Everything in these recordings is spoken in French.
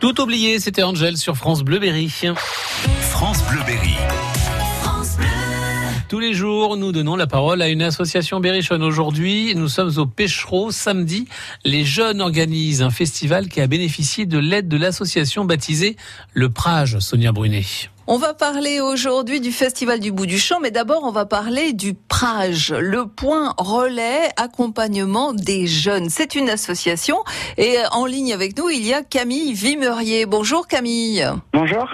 Tout oublié, c'était Angel sur France Bleu Berry. France Bleu Berry. Tous les jours, nous donnons la parole à une association berrichonne. Aujourd'hui, nous sommes au Pêchereau. Samedi, les jeunes organisent un festival qui a bénéficié de l'aide de l'association baptisée le Prage, Sonia Brunet. On va parler aujourd'hui du Festival du Bout du Champ, mais d'abord on va parler du Prage, le point relais accompagnement des jeunes. C'est une association et en ligne avec nous il y a Camille Vimerier. Bonjour Camille. Bonjour.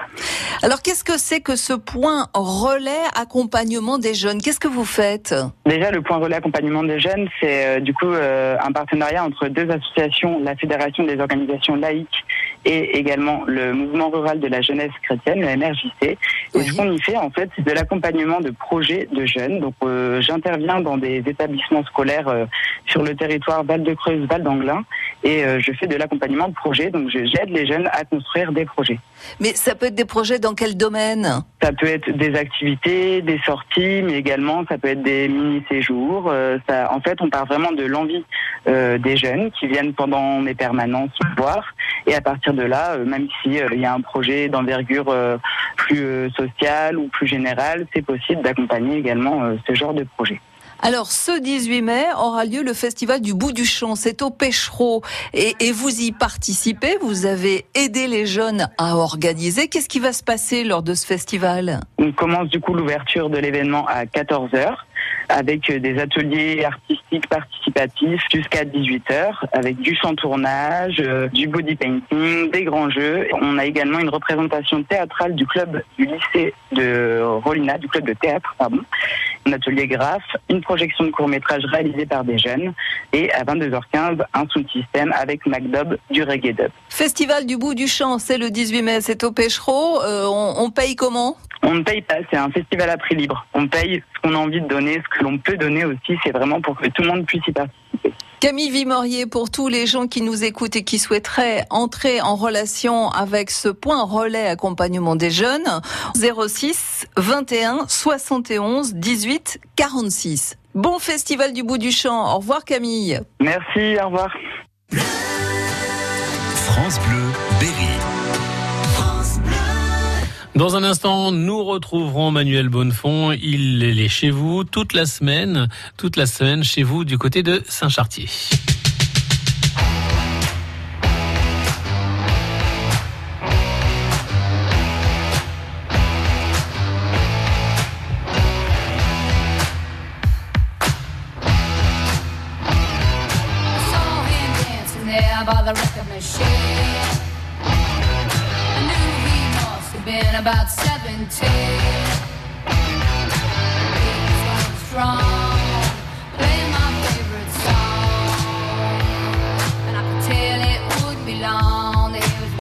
Alors qu'est-ce que c'est que ce point relais accompagnement des jeunes? Qu'est-ce que vous faites? Déjà le point relais accompagnement des jeunes, c'est euh, du coup euh, un partenariat entre deux associations, la Fédération des organisations laïques et également le mouvement rural de la jeunesse chrétienne, le MRJC. Et ce qu'on y fait, en fait, c'est de l'accompagnement de projets de jeunes. Donc, euh, j'interviens dans des établissements scolaires euh, sur le territoire Val-de-Creuse, Val-d'Anglin, et euh, je fais de l'accompagnement de projets. Donc, j'aide les jeunes à construire des projets. Mais ça peut être des projets dans quel domaine? Ça peut être des activités, des sorties, mais également ça peut être des mini-séjours. ça, en fait, on part vraiment de l'envie des jeunes qui viennent pendant mes permanences voir. Et à partir de là, même s'il il y a un projet d'envergure plus euh, social ou plus général, c'est possible d'accompagner également euh, ce genre de projet. Alors, ce 18 mai aura lieu le festival du bout du champ. C'est au Pêchereau. Et, et, vous y participez. Vous avez aidé les jeunes à organiser. Qu'est-ce qui va se passer lors de ce festival? On commence du coup l'ouverture de l'événement à 14 h avec des ateliers artistiques participatifs jusqu'à 18h, avec du sans tournage, euh, du body painting, des grands jeux. On a également une représentation théâtrale du club du lycée de Rolina, du club de théâtre, pardon. Un atelier graphe, une projection de court-métrage réalisée par des jeunes et à 22h15, un sous-système avec MacDub du reggae dub. Festival du bout du champ, c'est le 18 mai, c'est au Pêchereau. Euh, on, on paye comment? On ne paye pas, c'est un festival à prix libre. On paye ce qu'on a envie de donner, ce que l'on peut donner aussi, c'est vraiment pour que tout le monde puisse y participer. Camille Vimorier, pour tous les gens qui nous écoutent et qui souhaiteraient entrer en relation avec ce point relais accompagnement des jeunes, 06 21 71 18 46. Bon festival du bout du champ. Au revoir Camille. Merci, au revoir. France Bleu, Berry. Dans un instant, nous retrouverons Manuel Bonnefond. Il est chez vous toute la semaine, toute la semaine chez vous du côté de Saint-Chartier. and about 17. Beats strong.